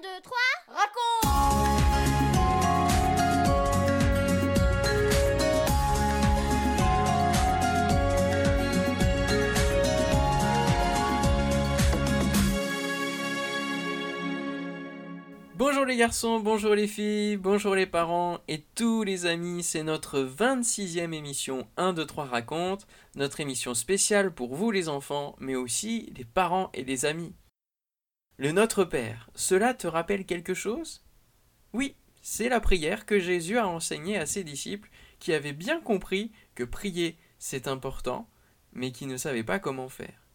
1, 2, 3, raconte Bonjour les garçons, bonjour les filles, bonjour les parents et tous les amis, c'est notre 26e émission 1, 2, 3 raconte, notre émission spéciale pour vous les enfants, mais aussi les parents et les amis. Le Notre Père, cela te rappelle quelque chose? Oui, c'est la prière que Jésus a enseignée à ses disciples qui avaient bien compris que prier c'est important, mais qui ne savaient pas comment faire.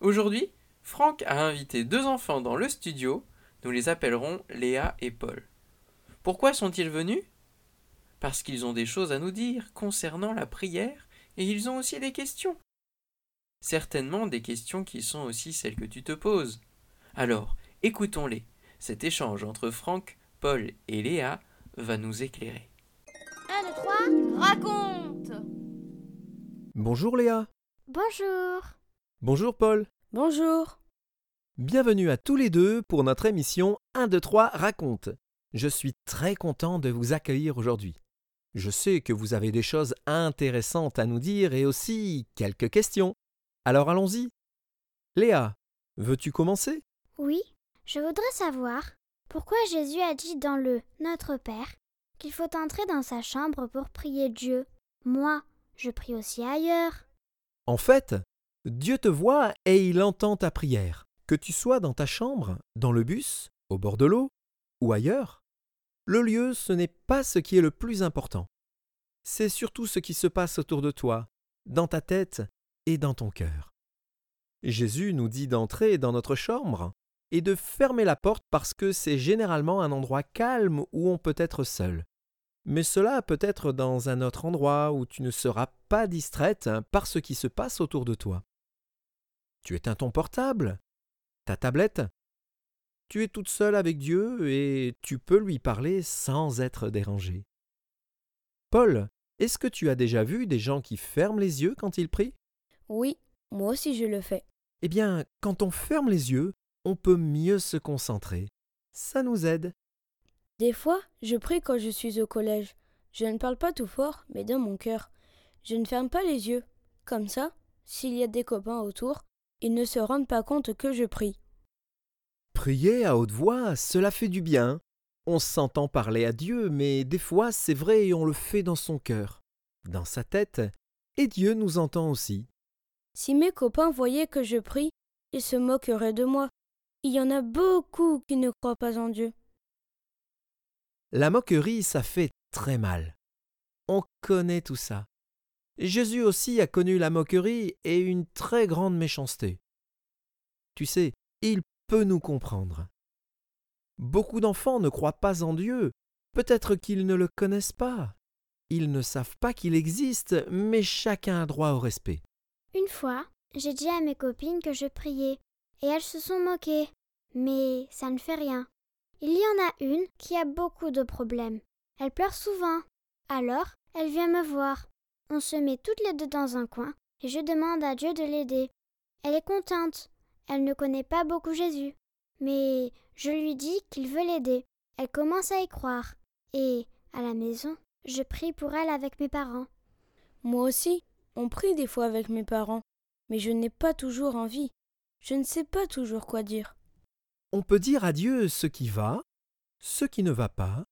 Aujourd'hui, Franck a invité deux enfants dans le studio nous les appellerons Léa et Paul. Pourquoi sont-ils venus? Parce qu'ils ont des choses à nous dire concernant la prière et ils ont aussi des questions. Certainement des questions qui sont aussi celles que tu te poses. Alors, écoutons-les. Cet échange entre Franck, Paul et Léa va nous éclairer. 1, 2, 3, raconte Bonjour Léa. Bonjour. Bonjour Paul. Bonjour. Bienvenue à tous les deux pour notre émission 1, 2, 3 raconte. Je suis très content de vous accueillir aujourd'hui. Je sais que vous avez des choses intéressantes à nous dire et aussi quelques questions. Alors allons-y. Léa, veux-tu commencer? Oui, je voudrais savoir pourquoi Jésus a dit dans le Notre Père qu'il faut entrer dans sa chambre pour prier Dieu. Moi, je prie aussi ailleurs. En fait, Dieu te voit et il entend ta prière. Que tu sois dans ta chambre, dans le bus, au bord de l'eau ou ailleurs, le lieu, ce n'est pas ce qui est le plus important. C'est surtout ce qui se passe autour de toi, dans ta tête et dans ton cœur. Jésus nous dit d'entrer dans notre chambre et de fermer la porte parce que c'est généralement un endroit calme où on peut être seul. Mais cela peut être dans un autre endroit où tu ne seras pas distraite par ce qui se passe autour de toi. Tu éteins ton portable, ta tablette. Tu es toute seule avec Dieu et tu peux lui parler sans être dérangé. Paul, est-ce que tu as déjà vu des gens qui ferment les yeux quand ils prient? Oui, moi aussi je le fais. Eh bien, quand on ferme les yeux, on peut mieux se concentrer. Ça nous aide. Des fois, je prie quand je suis au collège. Je ne parle pas tout fort, mais dans mon cœur. Je ne ferme pas les yeux. Comme ça, s'il y a des copains autour, ils ne se rendent pas compte que je prie. Prier à haute voix, cela fait du bien. On s'entend parler à Dieu, mais des fois c'est vrai et on le fait dans son cœur, dans sa tête, et Dieu nous entend aussi. Si mes copains voyaient que je prie, ils se moqueraient de moi. Il y en a beaucoup qui ne croient pas en Dieu. La moquerie, ça fait très mal. On connaît tout ça. Jésus aussi a connu la moquerie et une très grande méchanceté. Tu sais, il peut nous comprendre. Beaucoup d'enfants ne croient pas en Dieu, peut-être qu'ils ne le connaissent pas. Ils ne savent pas qu'il existe, mais chacun a droit au respect. Une fois, j'ai dit à mes copines que je priais, et elles se sont moquées. Mais ça ne fait rien. Il y en a une qui a beaucoup de problèmes. Elle pleure souvent. Alors, elle vient me voir. On se met toutes les deux dans un coin, et je demande à Dieu de l'aider. Elle est contente. Elle ne connaît pas beaucoup Jésus. Mais je lui dis qu'il veut l'aider. Elle commence à y croire. Et, à la maison, je prie pour elle avec mes parents. Moi aussi, on prie des fois avec mes parents, mais je n'ai pas toujours envie. Je ne sais pas toujours quoi dire. On peut dire à Dieu ce qui va, ce qui ne va pas,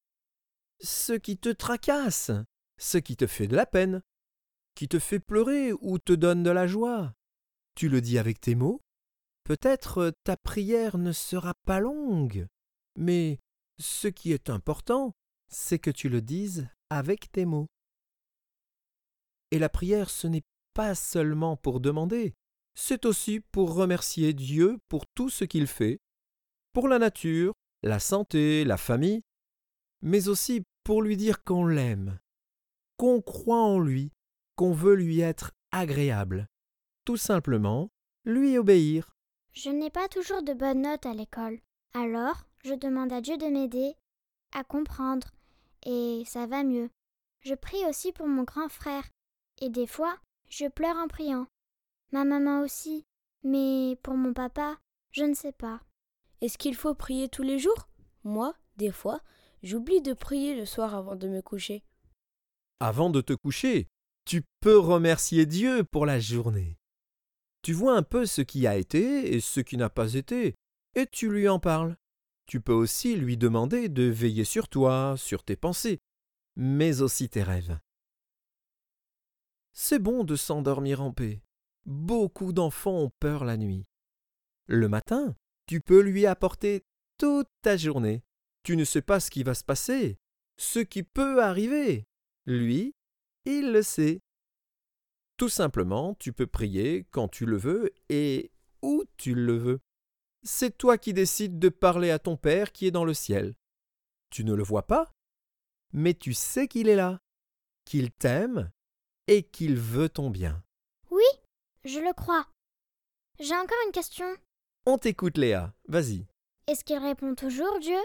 ce qui te tracasse, ce qui te fait de la peine, qui te fait pleurer ou te donne de la joie. Tu le dis avec tes mots. Peut-être ta prière ne sera pas longue, mais ce qui est important, c'est que tu le dises avec tes mots. Et la prière, ce n'est pas seulement pour demander, c'est aussi pour remercier Dieu pour tout ce qu'il fait, pour la nature, la santé, la famille, mais aussi pour lui dire qu'on l'aime, qu'on croit en lui, qu'on veut lui être agréable. Tout simplement, lui obéir. Je n'ai pas toujours de bonnes notes à l'école. Alors, je demande à Dieu de m'aider à comprendre, et ça va mieux. Je prie aussi pour mon grand frère, et des fois, je pleure en priant. Ma maman aussi, mais pour mon papa, je ne sais pas. Est-ce qu'il faut prier tous les jours? Moi, des fois, j'oublie de prier le soir avant de me coucher. Avant de te coucher, tu peux remercier Dieu pour la journée. Tu vois un peu ce qui a été et ce qui n'a pas été, et tu lui en parles. Tu peux aussi lui demander de veiller sur toi, sur tes pensées, mais aussi tes rêves. C'est bon de s'endormir en paix. Beaucoup d'enfants ont peur la nuit. Le matin, tu peux lui apporter toute ta journée. Tu ne sais pas ce qui va se passer, ce qui peut arriver. Lui, il le sait. Tout simplement, tu peux prier quand tu le veux et où tu le veux. C'est toi qui décides de parler à ton Père qui est dans le ciel. Tu ne le vois pas, mais tu sais qu'il est là, qu'il t'aime et qu'il veut ton bien. Je le crois. J'ai encore une question. On t'écoute Léa, vas-y. Est-ce qu'il répond toujours, Dieu?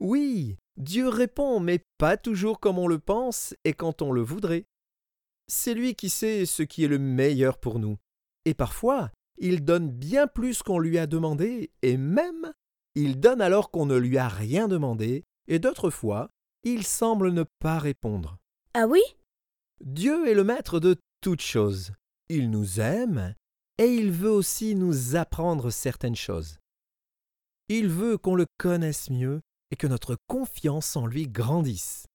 Oui, Dieu répond, mais pas toujours comme on le pense et quand on le voudrait. C'est lui qui sait ce qui est le meilleur pour nous. Et parfois, il donne bien plus qu'on lui a demandé, et même, il donne alors qu'on ne lui a rien demandé, et d'autres fois, il semble ne pas répondre. Ah oui? Dieu est le maître de toutes choses. Il nous aime, et il veut aussi nous apprendre certaines choses. Il veut qu'on le connaisse mieux et que notre confiance en lui grandisse.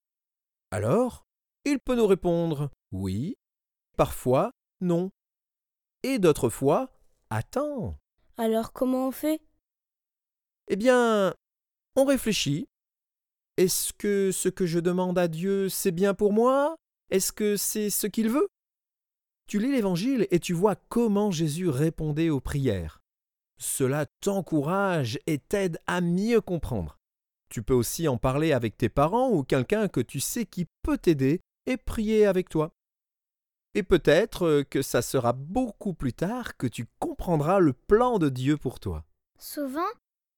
Alors, il peut nous répondre oui, parfois non, et d'autres fois attends. Alors comment on fait? Eh bien, on réfléchit. Est-ce que ce que je demande à Dieu, c'est bien pour moi? Est-ce que c'est ce qu'il veut? Tu lis l'Évangile et tu vois comment Jésus répondait aux prières. Cela t'encourage et t'aide à mieux comprendre. Tu peux aussi en parler avec tes parents ou quelqu'un que tu sais qui peut t'aider et prier avec toi. Et peut-être que ça sera beaucoup plus tard que tu comprendras le plan de Dieu pour toi. Souvent,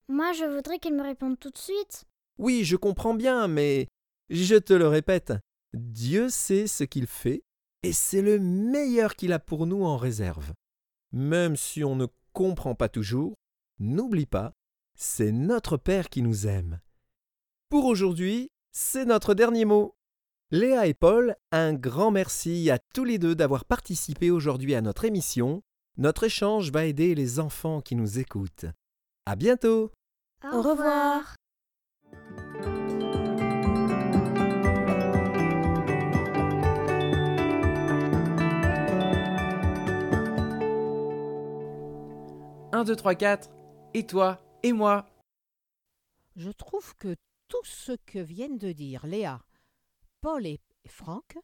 moi je voudrais qu'il me réponde tout de suite. Oui, je comprends bien, mais je te le répète, Dieu sait ce qu'il fait et c'est le meilleur qu'il a pour nous en réserve. Même si on ne comprend pas toujours, n'oublie pas, c'est notre Père qui nous aime. Pour aujourd'hui, c'est notre dernier mot. Léa et Paul, un grand merci à tous les deux d'avoir participé aujourd'hui à notre émission. Notre échange va aider les enfants qui nous écoutent. À bientôt! Au revoir. Un, deux, trois, quatre. Et toi Et moi Je trouve que tout ce que viennent de dire Léa, Paul et Franck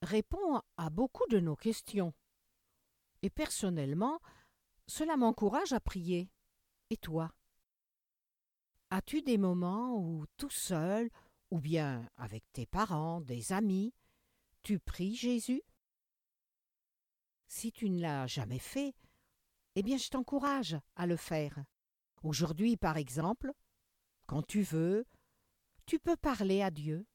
répond à beaucoup de nos questions. Et personnellement, cela m'encourage à prier. Et toi? As-tu des moments où, tout seul, ou bien avec tes parents, des amis, tu pries Jésus? Si tu ne l'as jamais fait, eh bien je t'encourage à le faire. Aujourd'hui, par exemple, quand tu veux, tu peux parler à Dieu.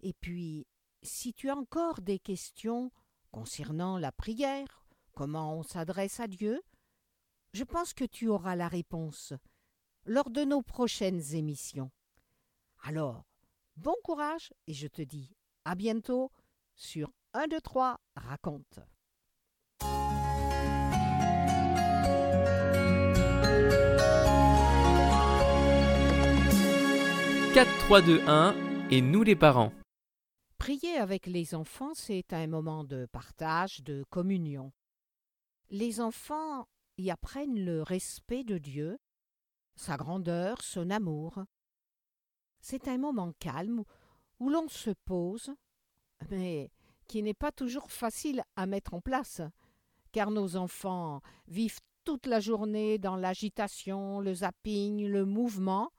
Et puis, si tu as encore des questions concernant la prière, comment on s'adresse à Dieu, je pense que tu auras la réponse lors de nos prochaines émissions. Alors, bon courage et je te dis à bientôt sur 1, 2, 3, raconte. 4, 3, 2, 1 et nous les parents. Prier avec les enfants, c'est un moment de partage, de communion. Les enfants y apprennent le respect de Dieu, sa grandeur, son amour. C'est un moment calme où l'on se pose, mais qui n'est pas toujours facile à mettre en place, car nos enfants vivent toute la journée dans l'agitation, le zapping, le mouvement,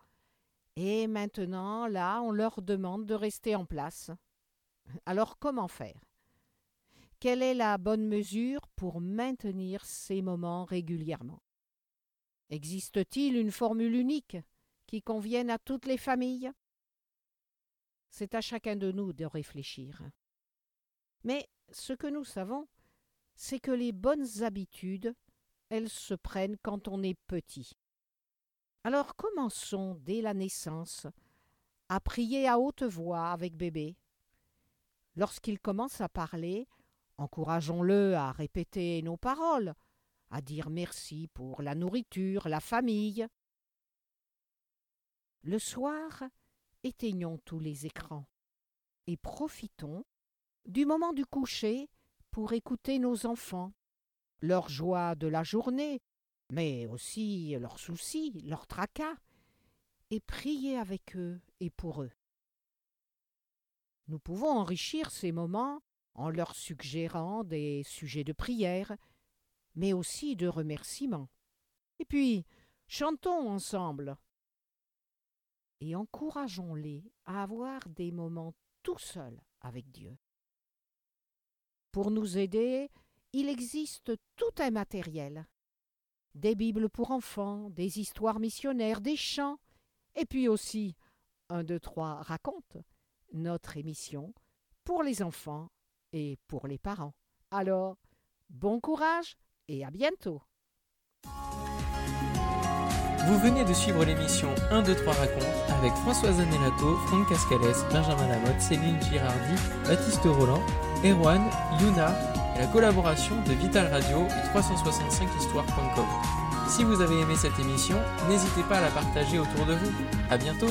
et maintenant, là, on leur demande de rester en place. Alors comment faire? Quelle est la bonne mesure pour maintenir ces moments régulièrement? Existe-t-il une formule unique qui convienne à toutes les familles? C'est à chacun de nous de réfléchir. Mais ce que nous savons, c'est que les bonnes habitudes, elles se prennent quand on est petit. Alors commençons dès la naissance à prier à haute voix avec bébé. Lorsqu'il commence à parler, encourageons-le à répéter nos paroles, à dire merci pour la nourriture, la famille. Le soir, éteignons tous les écrans et profitons du moment du coucher pour écouter nos enfants, leurs joies de la journée, mais aussi leurs soucis, leurs tracas, et prier avec eux et pour eux. Nous pouvons enrichir ces moments en leur suggérant des sujets de prière, mais aussi de remerciements. Et puis, chantons ensemble. Et encourageons-les à avoir des moments tout seuls avec Dieu. Pour nous aider, il existe tout un matériel. Des Bibles pour enfants, des histoires missionnaires, des chants, et puis aussi un, deux, trois raconte notre émission pour les enfants et pour les parents. Alors, bon courage et à bientôt. Vous venez de suivre l'émission 1, 2, 3 raconte avec Françoise Anelato, Franck Cascales, Benjamin Lamotte, Céline Girardi, Baptiste Roland, Erwan, Yuna et la collaboration de Vital Radio et 365histoire.com. Si vous avez aimé cette émission, n'hésitez pas à la partager autour de vous. À bientôt!